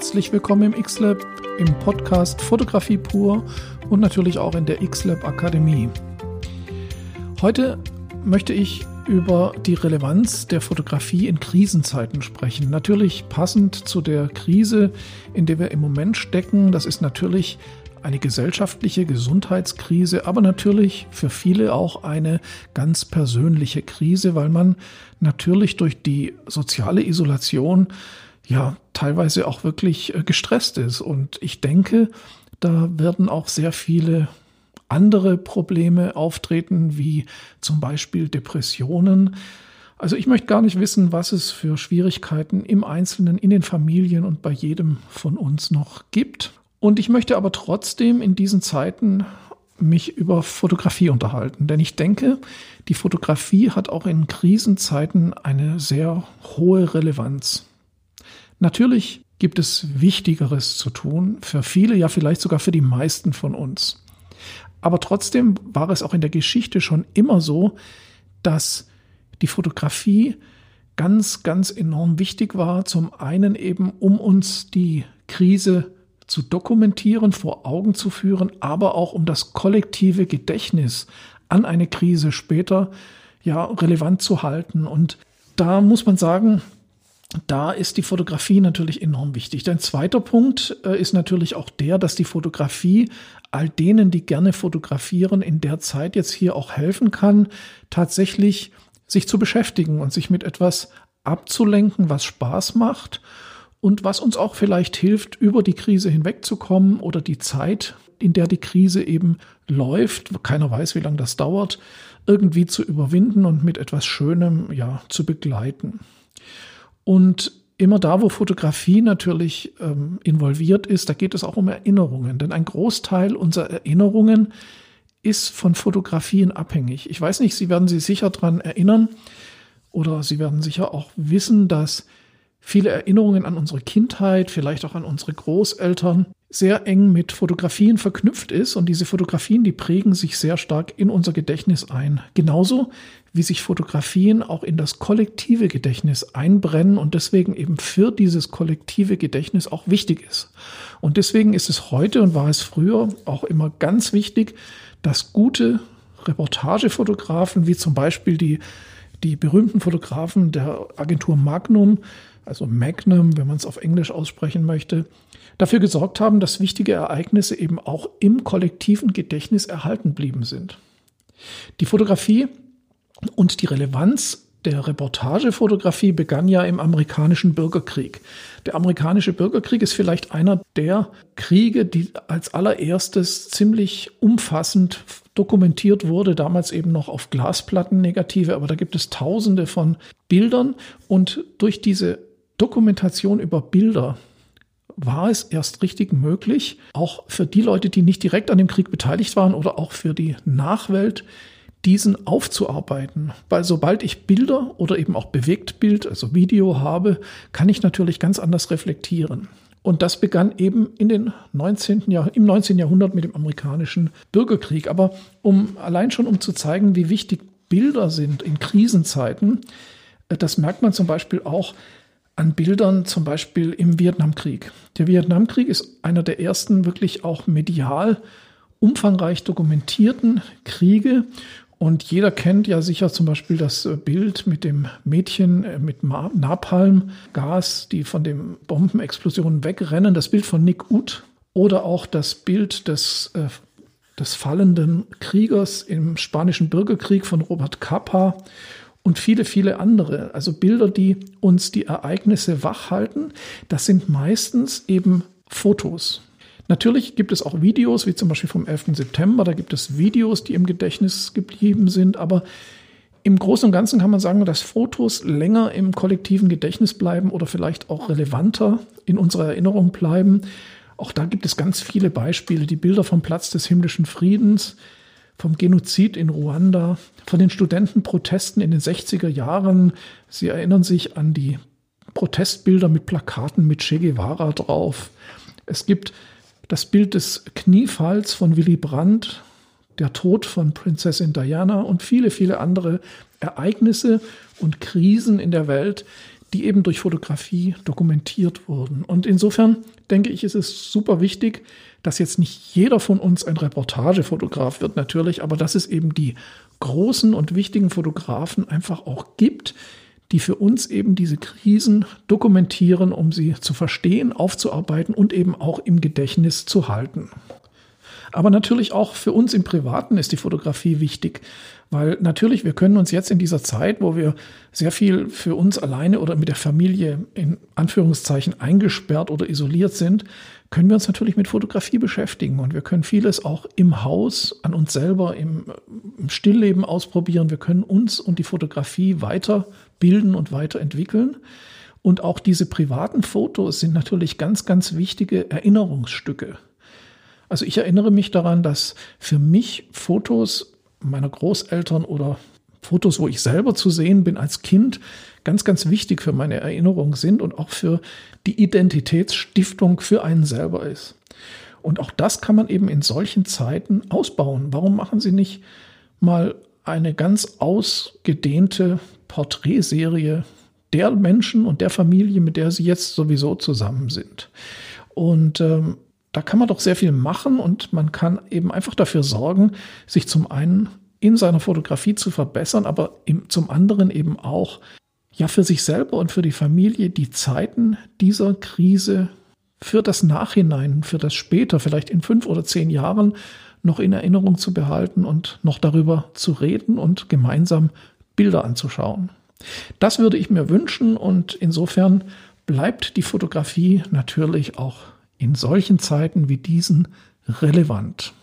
Herzlich willkommen im X-Lab, im Podcast Fotografie pur und natürlich auch in der X-Lab Akademie. Heute möchte ich über die Relevanz der Fotografie in Krisenzeiten sprechen. Natürlich passend zu der Krise, in der wir im Moment stecken. Das ist natürlich eine gesellschaftliche Gesundheitskrise, aber natürlich für viele auch eine ganz persönliche Krise, weil man natürlich durch die soziale Isolation ja teilweise auch wirklich äh, gestresst ist. Und ich denke, da werden auch sehr viele andere Probleme auftreten, wie zum Beispiel Depressionen. Also ich möchte gar nicht wissen, was es für Schwierigkeiten im Einzelnen, in den Familien und bei jedem von uns noch gibt. Und ich möchte aber trotzdem in diesen Zeiten mich über Fotografie unterhalten. Denn ich denke, die Fotografie hat auch in Krisenzeiten eine sehr hohe Relevanz. Natürlich gibt es Wichtigeres zu tun, für viele, ja vielleicht sogar für die meisten von uns. Aber trotzdem war es auch in der Geschichte schon immer so, dass die Fotografie ganz, ganz enorm wichtig war. Zum einen eben, um uns die Krise zu dokumentieren, vor Augen zu führen, aber auch um das kollektive Gedächtnis an eine Krise später ja relevant zu halten. Und da muss man sagen, da ist die Fotografie natürlich enorm wichtig. Ein zweiter Punkt äh, ist natürlich auch der, dass die Fotografie all denen, die gerne fotografieren, in der Zeit jetzt hier auch helfen kann, tatsächlich sich zu beschäftigen und sich mit etwas abzulenken, was Spaß macht und was uns auch vielleicht hilft, über die Krise hinwegzukommen oder die Zeit, in der die Krise eben läuft, keiner weiß, wie lange das dauert, irgendwie zu überwinden und mit etwas Schönem ja zu begleiten. Und immer da, wo Fotografie natürlich ähm, involviert ist, da geht es auch um Erinnerungen. Denn ein Großteil unserer Erinnerungen ist von Fotografien abhängig. Ich weiß nicht, Sie werden sich sicher daran erinnern oder Sie werden sicher auch wissen, dass viele Erinnerungen an unsere Kindheit, vielleicht auch an unsere Großeltern, sehr eng mit Fotografien verknüpft ist. Und diese Fotografien, die prägen sich sehr stark in unser Gedächtnis ein. Genauso wie sich Fotografien auch in das kollektive Gedächtnis einbrennen und deswegen eben für dieses kollektive Gedächtnis auch wichtig ist. Und deswegen ist es heute und war es früher auch immer ganz wichtig, dass gute Reportagefotografen, wie zum Beispiel die, die berühmten Fotografen der Agentur Magnum, also Magnum, wenn man es auf Englisch aussprechen möchte, dafür gesorgt haben, dass wichtige Ereignisse eben auch im kollektiven Gedächtnis erhalten blieben sind. Die Fotografie und die Relevanz der Reportagefotografie begann ja im amerikanischen Bürgerkrieg. Der amerikanische Bürgerkrieg ist vielleicht einer der Kriege, die als allererstes ziemlich umfassend dokumentiert wurde, damals eben noch auf Glasplatten negative, aber da gibt es tausende von Bildern und durch diese Dokumentation über Bilder war es erst richtig möglich, auch für die Leute, die nicht direkt an dem Krieg beteiligt waren oder auch für die Nachwelt, diesen aufzuarbeiten. Weil sobald ich Bilder oder eben auch Bewegtbild, also Video habe, kann ich natürlich ganz anders reflektieren. Und das begann eben in den 19. Jahr, im 19. Jahrhundert mit dem amerikanischen Bürgerkrieg. Aber um allein schon um zu zeigen, wie wichtig Bilder sind in Krisenzeiten, äh, das merkt man zum Beispiel auch an Bildern zum Beispiel im Vietnamkrieg. Der Vietnamkrieg ist einer der ersten wirklich auch medial umfangreich dokumentierten Kriege. Und jeder kennt ja sicher zum Beispiel das Bild mit dem Mädchen äh, mit Napalmgas, die von den Bombenexplosionen wegrennen. Das Bild von Nick Ut oder auch das Bild des, äh, des fallenden Kriegers im spanischen Bürgerkrieg von Robert Capa und viele, viele andere. Also Bilder, die uns die Ereignisse wachhalten. Das sind meistens eben Fotos. Natürlich gibt es auch Videos, wie zum Beispiel vom 11. September. Da gibt es Videos, die im Gedächtnis geblieben sind. Aber im Großen und Ganzen kann man sagen, dass Fotos länger im kollektiven Gedächtnis bleiben oder vielleicht auch relevanter in unserer Erinnerung bleiben. Auch da gibt es ganz viele Beispiele. Die Bilder vom Platz des himmlischen Friedens, vom Genozid in Ruanda, von den Studentenprotesten in den 60er Jahren. Sie erinnern sich an die Protestbilder mit Plakaten mit Che Guevara drauf. Es gibt das Bild des Kniefalls von Willy Brandt, der Tod von Prinzessin Diana und viele, viele andere Ereignisse und Krisen in der Welt, die eben durch Fotografie dokumentiert wurden. Und insofern denke ich, ist es super wichtig, dass jetzt nicht jeder von uns ein Reportagefotograf wird natürlich, aber dass es eben die großen und wichtigen Fotografen einfach auch gibt, die für uns eben diese Krisen dokumentieren, um sie zu verstehen, aufzuarbeiten und eben auch im Gedächtnis zu halten. Aber natürlich auch für uns im Privaten ist die Fotografie wichtig, weil natürlich wir können uns jetzt in dieser Zeit, wo wir sehr viel für uns alleine oder mit der Familie in Anführungszeichen eingesperrt oder isoliert sind, können wir uns natürlich mit Fotografie beschäftigen und wir können vieles auch im Haus an uns selber im, im Stillleben ausprobieren. Wir können uns und die Fotografie weiterbilden und weiterentwickeln. Und auch diese privaten Fotos sind natürlich ganz, ganz wichtige Erinnerungsstücke. Also ich erinnere mich daran, dass für mich Fotos meiner Großeltern oder Fotos, wo ich selber zu sehen bin als Kind, ganz, ganz wichtig für meine Erinnerung sind und auch für die Identitätsstiftung für einen selber ist. Und auch das kann man eben in solchen Zeiten ausbauen. Warum machen Sie nicht mal eine ganz ausgedehnte Porträtserie der Menschen und der Familie, mit der Sie jetzt sowieso zusammen sind? Und ähm, da kann man doch sehr viel machen und man kann eben einfach dafür sorgen, sich zum einen in seiner Fotografie zu verbessern, aber zum anderen eben auch ja für sich selber und für die Familie die Zeiten dieser Krise für das Nachhinein, für das später, vielleicht in fünf oder zehn Jahren noch in Erinnerung zu behalten und noch darüber zu reden und gemeinsam Bilder anzuschauen. Das würde ich mir wünschen und insofern bleibt die Fotografie natürlich auch in solchen Zeiten wie diesen relevant.